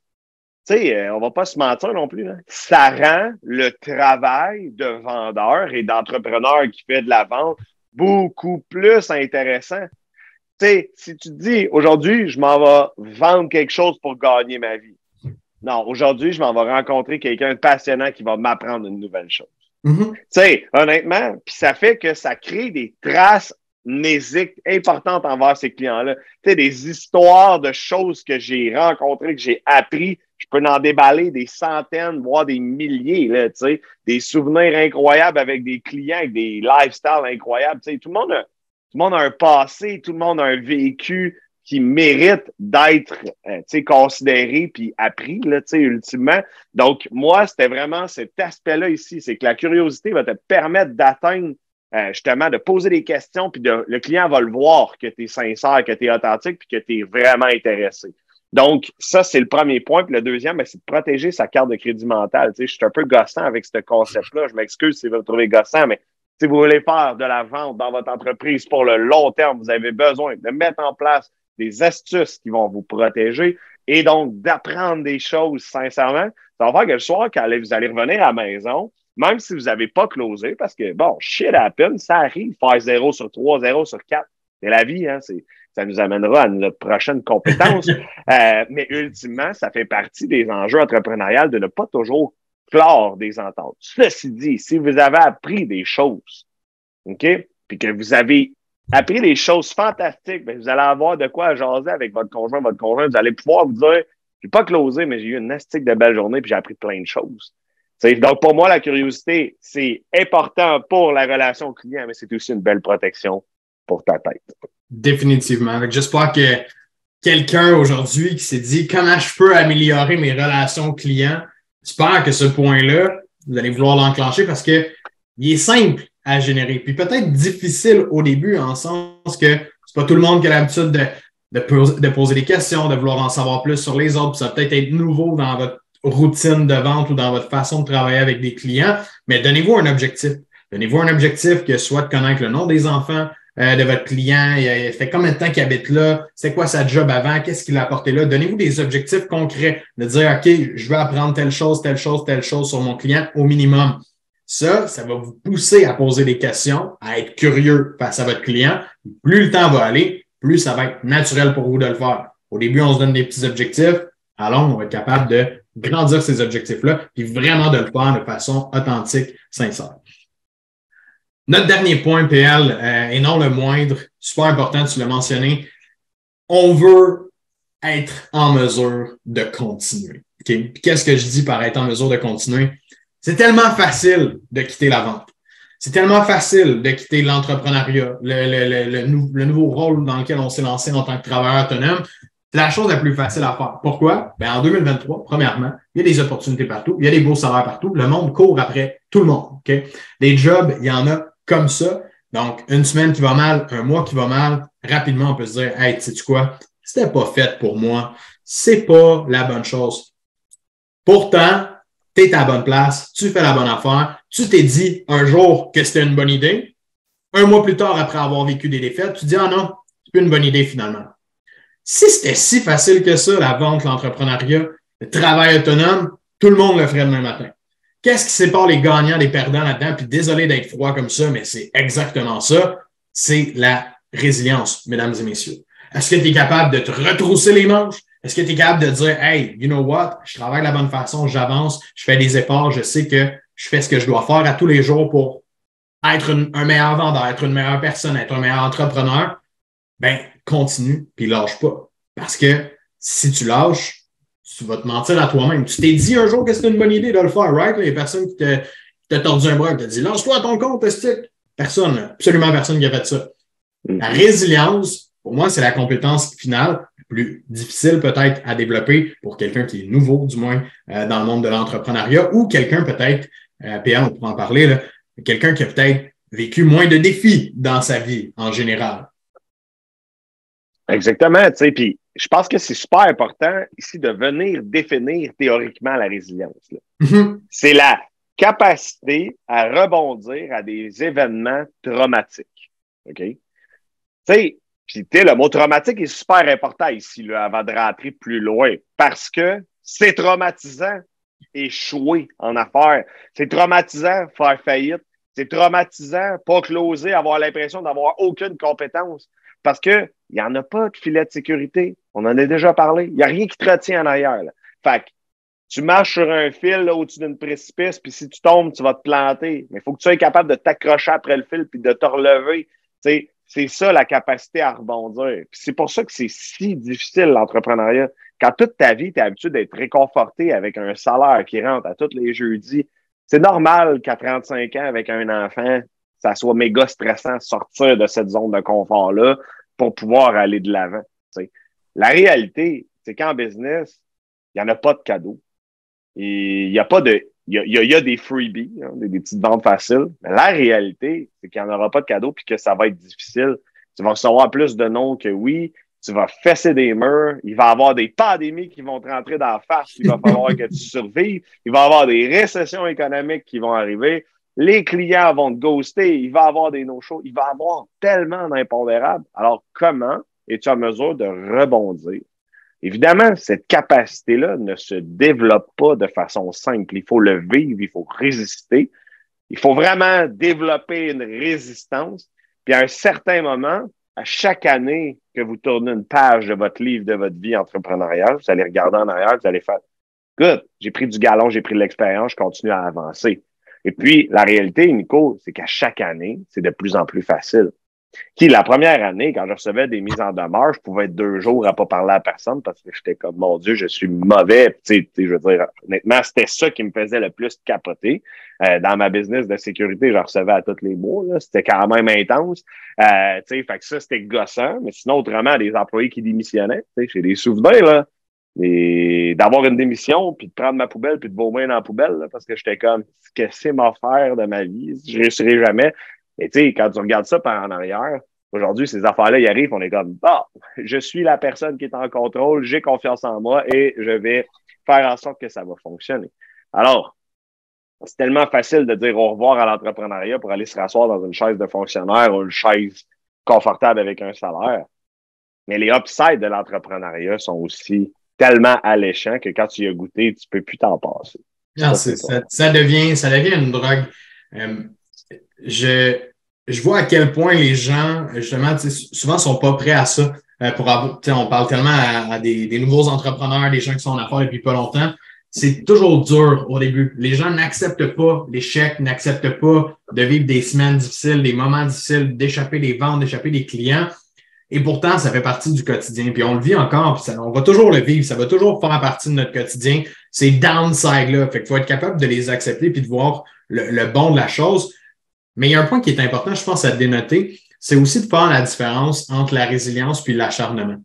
tu sais, euh, on va pas se mentir non plus. Hein. Ça rend le travail de vendeur et d'entrepreneur qui fait de la vente beaucoup plus intéressant. Tu sais, si tu te dis, aujourd'hui, je m'en vais vendre quelque chose pour gagner ma vie. Non, aujourd'hui, je m'en vais rencontrer quelqu'un de passionnant qui va m'apprendre une nouvelle chose. Mm-hmm. Tu sais, honnêtement, puis ça fait que ça crée des traces nésiques importantes envers ces clients-là. Tu sais, des histoires de choses que j'ai rencontrées, que j'ai appris, je peux en déballer des centaines, voire des milliers, là, des souvenirs incroyables avec des clients, avec des lifestyles incroyables. Tout le, monde a, tout le monde a un passé, tout le monde a un vécu qui mérite d'être euh, considéré puis appris, là, ultimement. Donc, moi, c'était vraiment cet aspect-là ici, c'est que la curiosité va te permettre d'atteindre euh, justement de poser des questions, puis le client va le voir que tu es sincère, que tu es authentique, puis que tu es vraiment intéressé. Donc, ça, c'est le premier point. Puis le deuxième, ben, c'est de protéger sa carte de crédit mental. Je suis un peu gossant avec ce concept-là. Je m'excuse si vous le trouvez gossant, mais si vous voulez faire de la vente dans votre entreprise pour le long terme, vous avez besoin de mettre en place des astuces qui vont vous protéger et donc d'apprendre des choses sincèrement. Ça va faire que le soir, quand vous allez revenir à la maison, même si vous n'avez pas closé, parce que bon, shit happen, ça arrive, faire 0 sur 3, 0 sur 4. C'est la vie, hein? Ça nous amènera à notre prochaine compétence. <laughs> euh, mais ultimement, ça fait partie des enjeux entrepreneuriales de ne pas toujours clore des ententes. Ceci dit, si vous avez appris des choses, OK, puis que vous avez appris des choses fantastiques, bien, vous allez avoir de quoi jaser avec votre conjoint, votre conjoint. Vous allez pouvoir vous dire, je n'ai pas closé, mais j'ai eu une nastique de belle journée, puis j'ai appris plein de choses. donc, pour moi, la curiosité, c'est important pour la relation client, mais c'est aussi une belle protection pour ta tête. Définitivement. J'espère que quelqu'un aujourd'hui qui s'est dit comment je peux améliorer mes relations clients, j'espère que ce point-là, vous allez vouloir l'enclencher parce que il est simple à générer. Puis peut-être difficile au début, en sens que c'est pas tout le monde qui a l'habitude de de, poser des questions, de vouloir en savoir plus sur les autres. Ça va peut-être être nouveau dans votre routine de vente ou dans votre façon de travailler avec des clients, mais donnez-vous un objectif. Donnez-vous un objectif que soit de connaître le nom des enfants euh, de votre client, il fait combien de temps qu'il habite là, c'est quoi sa job avant, qu'est-ce qu'il a apporté là? Donnez-vous des objectifs concrets, de dire, OK, je veux apprendre telle chose, telle chose, telle chose sur mon client au minimum. Ça, ça va vous pousser à poser des questions, à être curieux face à votre client. Plus le temps va aller, plus ça va être naturel pour vous de le faire. Au début, on se donne des petits objectifs. Alors, on va être capable de grandir ces objectifs-là, puis vraiment de le faire de façon authentique, sincère. Notre dernier point, PL, euh, et non le moindre, super important, tu l'as mentionné, on veut être en mesure de continuer. Qu'est-ce que je dis par être en mesure de continuer? C'est tellement facile de quitter la vente. C'est tellement facile de quitter l'entrepreneuriat, le, le, le, nouveau rôle dans lequel on s'est lancé en tant que travailleur autonome. C'est la chose la plus facile à faire. Pourquoi? Ben, en 2023, premièrement, il y a des opportunités partout, il y a des beaux salaires partout. Le monde court après tout le monde. Okay? Des jobs, il y en a comme ça. Donc, une semaine qui va mal, un mois qui va mal, rapidement, on peut se dire, hey, sais-tu quoi? C'était pas fait pour moi. C'est pas la bonne chose. Pourtant, tu es à la bonne place, tu fais la bonne affaire, tu t'es dit un jour que c'était une bonne idée. Un mois plus tard, après avoir vécu des défaites, tu dis, ah non, c'est plus une bonne idée finalement. Si c'était si facile que ça, la vente, l'entrepreneuriat, le travail autonome, tout le monde le ferait demain matin. Qu'est-ce qui sépare les gagnants des perdants là-dedans? Puis désolé d'être froid comme ça, mais c'est exactement ça. C'est la résilience, mesdames et messieurs. Est-ce que tu es capable de te retrousser les manches? Est-ce que tu es capable de dire, hey, you know what? Je travaille de la bonne façon, j'avance, je fais des efforts, je sais que je fais ce que je dois faire à tous les jours pour être un meilleur vendeur, être une meilleure personne, être un meilleur entrepreneur? Ben, continue, puis lâche pas. Parce que si tu lâches, tu vas te mentir à toi-même. Tu t'es dit un jour que c'était une bonne idée de le faire, right? Les personnes qui t'ont tordu un bras, qui t'ont dit lance-toi à ton compte, stick. Personne, absolument personne qui a fait ça. Mm. La résilience, pour moi, c'est la compétence finale, plus difficile peut-être à développer pour quelqu'un qui est nouveau, du moins, euh, dans le monde de l'entrepreneuriat, ou quelqu'un peut-être, euh, on pourra en parler, quelqu'un qui a peut-être vécu moins de défis dans sa vie en général. Exactement, tu sais, puis je pense que c'est super important ici de venir définir théoriquement la résilience. Mm-hmm. C'est la capacité à rebondir à des événements traumatiques. OK? Tu sais, puis le mot traumatique est super important ici, là, avant de rentrer plus loin, parce que c'est traumatisant échouer en affaires. C'est traumatisant faire faillite. C'est traumatisant pas closer, avoir l'impression d'avoir aucune compétence. Parce qu'il n'y en a pas de filet de sécurité. On en a déjà parlé. Il n'y a rien qui te retient en arrière. Fait que tu marches sur un fil au-dessus d'une précipice, puis si tu tombes, tu vas te planter. Mais il faut que tu sois capable de t'accrocher après le fil puis de te relever. c'est ça la capacité à rebondir. C'est pour ça que c'est si difficile l'entrepreneuriat. Quand toute ta vie, tu es habitué d'être réconforté avec un salaire qui rentre à tous les jeudis, c'est normal qu'à 35 ans, avec un enfant, ça soit méga stressant sortir de cette zone de confort-là pour pouvoir aller de l'avant. La réalité, c'est qu'en business, il n'y en a pas de cadeaux. Et il n'y a pas de. Il y a, des freebies, hein, des, petites ventes faciles. Mais la réalité, c'est qu'il n'y en aura pas de cadeaux puis que ça va être difficile. Tu vas recevoir plus de noms que oui. Tu vas fesser des murs. Il va y avoir des pandémies qui vont te rentrer dans la face. Il va falloir que tu survives. Il va y avoir des récessions économiques qui vont arriver les clients vont te ghoster, il va avoir des no-shows, il va y avoir tellement d'impondérables. Alors, comment es-tu en mesure de rebondir? Évidemment, cette capacité-là ne se développe pas de façon simple. Il faut le vivre, il faut résister. Il faut vraiment développer une résistance. Puis à un certain moment, à chaque année que vous tournez une page de votre livre de votre vie entrepreneuriale, vous allez regarder en arrière, vous allez faire Good, j'ai pris du galon, j'ai pris de l'expérience, je continue à avancer. Et puis, la réalité, Nico, c'est qu'à chaque année, c'est de plus en plus facile. Qui, la première année, quand je recevais des mises en demeure, je pouvais être deux jours à pas parler à personne parce que j'étais comme, mon Dieu, je suis mauvais. Tu sais, je veux dire, honnêtement, c'était ça qui me faisait le plus capoter. Euh, dans ma business de sécurité, je recevais à tous les mois. C'était quand même intense. Euh, fait que ça, c'était gossant. Mais sinon, autrement, des employés qui démissionnaient. J'ai des souvenirs, là. Et d'avoir une démission, puis de prendre ma poubelle, puis de vomir dans la poubelle, parce que j'étais comme, que c'est ma faire de ma vie? Je réussirai jamais. Et tu sais, quand tu regardes ça par en arrière, Aujourd'hui, ces affaires-là, ils arrivent, on est comme, bah, je suis la personne qui est en contrôle, j'ai confiance en moi et je vais faire en sorte que ça va fonctionner. Alors, c'est tellement facile de dire au revoir à l'entrepreneuriat pour aller se rasseoir dans une chaise de fonctionnaire ou une chaise confortable avec un salaire. Mais les upsides de l'entrepreneuriat sont aussi tellement alléchants que quand tu y as goûté, tu peux plus t'en passer. Non, ça, devient, ça devient une drogue. Euh, je, je vois à quel point les gens, justement, souvent sont pas prêts à ça. Euh, pour avoir, on parle tellement à, des, des, nouveaux entrepreneurs, des gens qui sont en affaires depuis pas longtemps. C'est toujours dur au début. Les gens n'acceptent pas l'échec, n'acceptent pas de vivre des semaines difficiles, des moments difficiles, d'échapper des ventes, d'échapper des clients. Et pourtant, ça fait partie du quotidien. Puis on le vit encore, puis ça, on va toujours le vivre, ça va toujours faire partie de notre quotidien. Ces downside-là. Fait qu'il faut être capable de les accepter puis de voir le, le bon de la chose. Mais il y a un point qui est important, je pense, à dénoter, c'est aussi de faire la différence entre la résilience puis l'acharnement.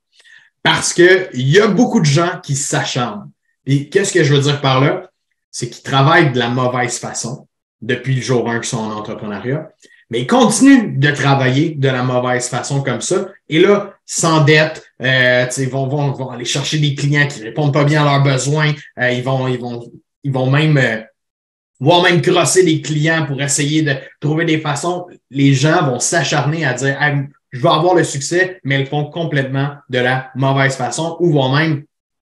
Parce qu'il y a beaucoup de gens qui s'acharnent. Et qu'est-ce que je veux dire par là? C'est qu'ils travaillent de la mauvaise façon depuis le jour 1 qu'ils sont en entrepreneuriat, mais ils continuent de travailler de la mauvaise façon comme ça. Et là, s'endettent, euh, ils vont, vont, vont, aller chercher des clients qui répondent pas bien à leurs besoins. Euh, ils, vont, ils, vont, ils vont même euh, même crosser les clients pour essayer de trouver des façons. Les gens vont s'acharner à dire je vais avoir le succès, mais ils le font complètement de la mauvaise façon ou voire même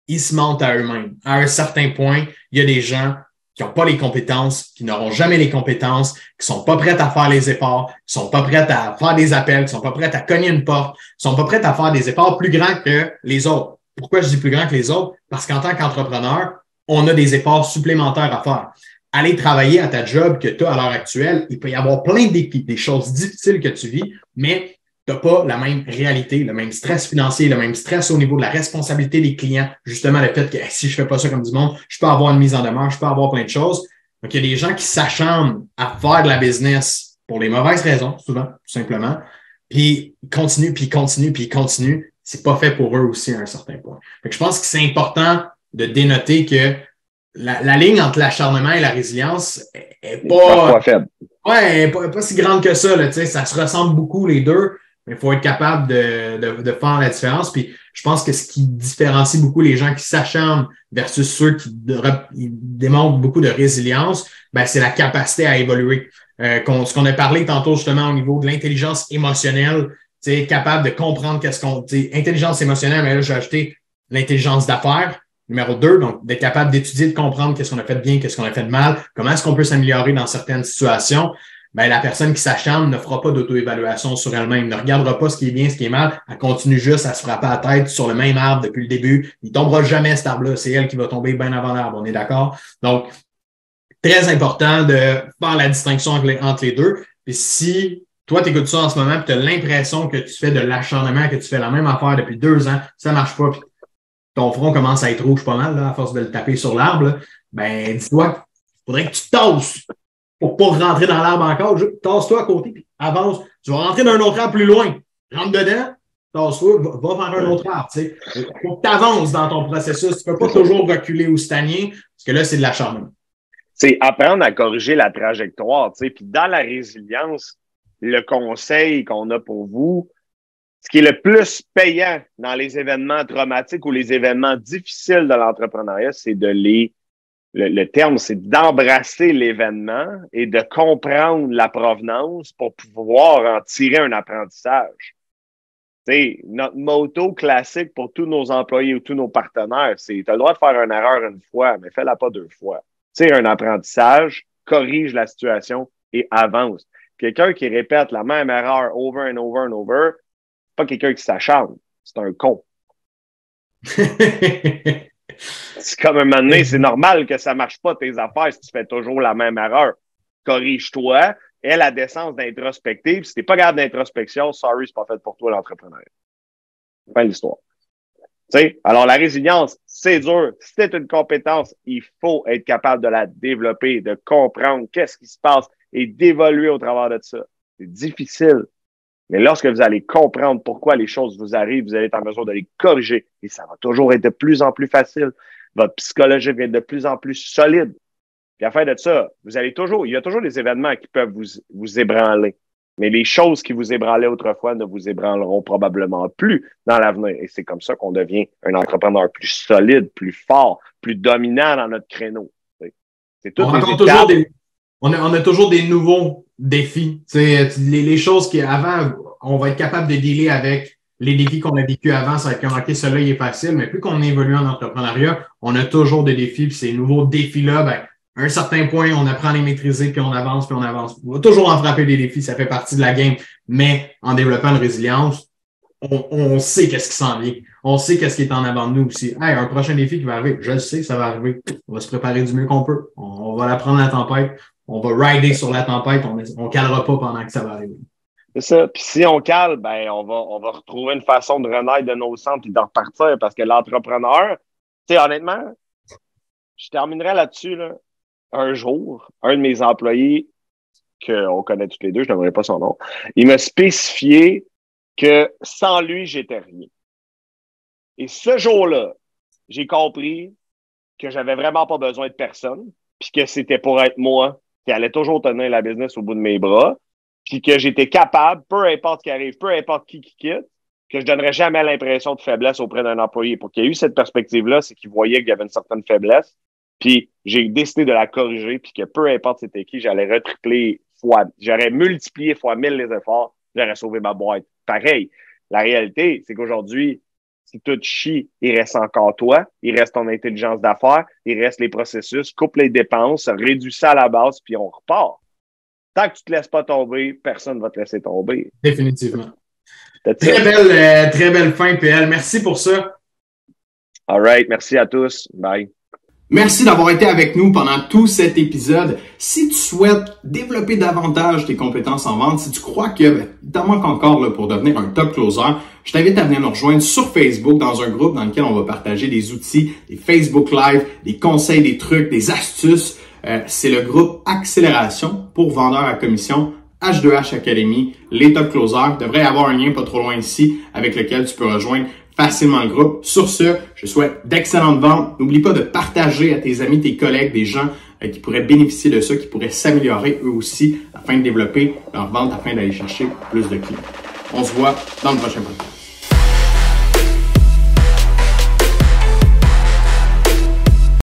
ils se mentent à eux-mêmes. À un certain point, il y a des gens qui n'ont pas les compétences, qui n'auront jamais les compétences, qui sont pas prêts à faire les efforts, qui sont pas prêts à faire des appels, qui sont pas prêts à cogner une porte, qui sont pas prêts à faire des efforts plus grands que les autres. Pourquoi je dis plus grands que les autres? Parce qu'en tant qu'entrepreneur, on a des efforts supplémentaires à faire aller travailler à ta job que tu as à l'heure actuelle, il peut y avoir plein d'équipes, des choses difficiles que tu vis, mais tu n'as pas la même réalité, le même stress financier, le même stress au niveau de la responsabilité des clients. Justement, le fait que si je fais pas ça comme du monde, je peux avoir une mise en demeure, je peux avoir plein de choses. Donc, il y a des gens qui s'acharnent à faire de la business pour les mauvaises raisons, souvent, tout simplement. Puis ils continuent, puis ils continuent, puis ils continuent. C'est pas fait pour eux aussi à un certain point. je pense que c'est important de dénoter que la, ligne entre l'acharnement et la résilience est pas, pas faible. Ouais, pas, pas, si grande que ça. Là, ça se ressemble beaucoup les deux, mais il faut être capable de, de, de, faire la différence. Puis je pense que ce qui différencie beaucoup les gens qui s'acharnent versus ceux qui démontrent beaucoup de résilience, ben, c'est la capacité à évoluer. Euh, ce qu'on a parlé tantôt justement au niveau de l'intelligence émotionnelle, capable de comprendre qu'est-ce qu'on. Intelligence émotionnelle, mais là, j'ai ajouté l'intelligence d'affaires Numéro deux, donc d'être capable d'étudier, de comprendre qu'est-ce qu'on a fait de bien, qu'est-ce qu'on a fait de mal, comment est-ce qu'on peut s'améliorer dans certaines situations. Ben, la personne qui s'acharne ne fera pas d'auto-évaluation sur elle-même, ne regardera pas ce qui est bien, ce qui est mal, elle continue juste à se frapper à la tête sur le même arbre depuis le début. Il tombera jamais cet arbre-là, c'est elle qui va tomber bien avant l'arbre, on est d'accord? Donc, très important de faire la distinction entre les deux. Et si toi, tu écoutes ça en ce moment, tu as l'impression que tu fais de l'acharnement, que tu fais la même affaire depuis deux ans, ça marche pas, ton front commence à être rouge pas mal, là, à force de le taper sur l'arbre, ben, dis-toi, faudrait que tu tasses pour pas rentrer dans l'arbre encore. Tasse-toi à côté, puis avance. Tu vas rentrer dans un autre arbre plus loin. Rentre dedans, tasse-toi, va, vers un autre arbre. Il faut que tu avances dans ton processus. Tu ne peux pas toujours reculer ou stagner, parce que là, c'est de l'acharnement. C'est apprendre à corriger la trajectoire. Puis dans la résilience, le conseil qu'on a pour vous, ce qui est le plus payant dans les événements traumatiques ou les événements difficiles de l'entrepreneuriat, c'est de les, le, terme, c'est d'embrasser l'événement et de comprendre la provenance pour pouvoir en tirer un apprentissage. sais, notre motto classique pour tous nos employés ou tous nos partenaires, c'est tu as le droit de faire une erreur une fois, mais fais-la pas deux fois. Tire un apprentissage, corrige la situation et avance. Quelqu'un qui répète la même erreur over and over and over, pas quelqu'un qui s'acharne, c'est un con. <laughs> c'est comme un moment donné, c'est normal que ça marche pas tes affaires si tu fais toujours la même erreur. Corrige-toi, aie la décence d'introspective. Si t'es pas garde d'introspection, sorry, c'est pas fait pour toi l'entrepreneur. Fin de l'histoire. alors, la résilience, c'est dur. C'est une compétence. Il faut être capable de la développer, de comprendre qu'est-ce qui se passe et d'évoluer au travers de ça. C'est difficile. Mais lorsque vous allez comprendre pourquoi les choses vous arrivent, vous allez être en mesure de les corriger et ça va toujours être de plus en plus facile. Votre psychologie va être de plus en plus solide. Puis à faire de ça, vous allez toujours, il y a toujours des événements qui peuvent vous, vous ébranler. Mais les choses qui vous ébranlaient autrefois ne vous ébranleront probablement plus dans l'avenir. Et c'est comme ça qu'on devient un entrepreneur plus solide, plus fort, plus dominant dans notre créneau. C'est tout on, a on, a, toujours des nouveaux défis. C'est les, les choses qui, avant, on va être capable de dealer avec les défis qu'on a vécu avant, ça va être comme, OK, celui-là, il est facile, mais plus qu'on évolue en entrepreneuriat, on a toujours des défis, puis ces nouveaux défis-là, ben, à un certain point, on apprend à les maîtriser, puis on avance, puis on avance. On va toujours en frapper des défis, ça fait partie de la game. Mais en développant une résilience, on, on sait qu'est-ce qui s'en vient. On sait qu'est-ce qui est en avant de nous aussi. Hey, un prochain défi qui va arriver, je le sais, ça va arriver. On va se préparer du mieux qu'on peut. On, va l'apprendre à la tempête. On va rider sur la tempête. On ne calera pas pendant que ça va arriver. C'est ça. Puis si on cale, ben, on va, on va retrouver une façon de renaître de nos centres et de repartir parce que l'entrepreneur, tu sais, honnêtement, je terminerai là-dessus, là un jour, un de mes employés, qu'on connaît tous les deux, je n'aimerais pas son nom, il m'a spécifié que sans lui, j'étais rien. Et ce jour-là, j'ai compris que j'avais vraiment pas besoin de personne, puis que c'était pour être moi qui allait toujours tenir la business au bout de mes bras, puis que j'étais capable, peu importe qui arrive, peu importe qui qui quitte, que je donnerais jamais l'impression de faiblesse auprès d'un employé. Pour qu'il y ait eu cette perspective-là, c'est qu'il voyait qu'il y avait une certaine faiblesse, puis j'ai décidé de la corriger, puis que peu importe c'était qui, j'allais retripler fois, j'aurais multiplié fois mille les efforts, j'aurais sauvé ma boîte. Pareil. La réalité, c'est qu'aujourd'hui, si tout chie, il reste encore toi, il reste ton intelligence d'affaires, il reste les processus, coupe les dépenses, réduit ça à la base, puis on repart. Tant que tu te laisses pas tomber, personne ne va te laisser tomber. Définitivement. Très belle, euh, très belle fin, PL. Merci pour ça. All right. Merci à tous. Bye. Merci d'avoir été avec nous pendant tout cet épisode. Si tu souhaites développer davantage tes compétences en vente, si tu crois que ben, t'en manques encore pour devenir un top closer, je t'invite à venir nous rejoindre sur Facebook dans un groupe dans lequel on va partager des outils, des Facebook Live, des conseils, des trucs, des astuces. Euh, c'est le groupe Accélération pour vendeurs à commission H2H Academy, les top closers. Devrait y avoir un lien pas trop loin ici avec lequel tu peux rejoindre facilement le groupe. Sur ce, je souhaite d'excellentes ventes. N'oublie pas de partager à tes amis, tes collègues, des gens euh, qui pourraient bénéficier de ça, qui pourraient s'améliorer eux aussi afin de développer leur vente, afin d'aller chercher plus de clients. On se voit dans le prochain podcast.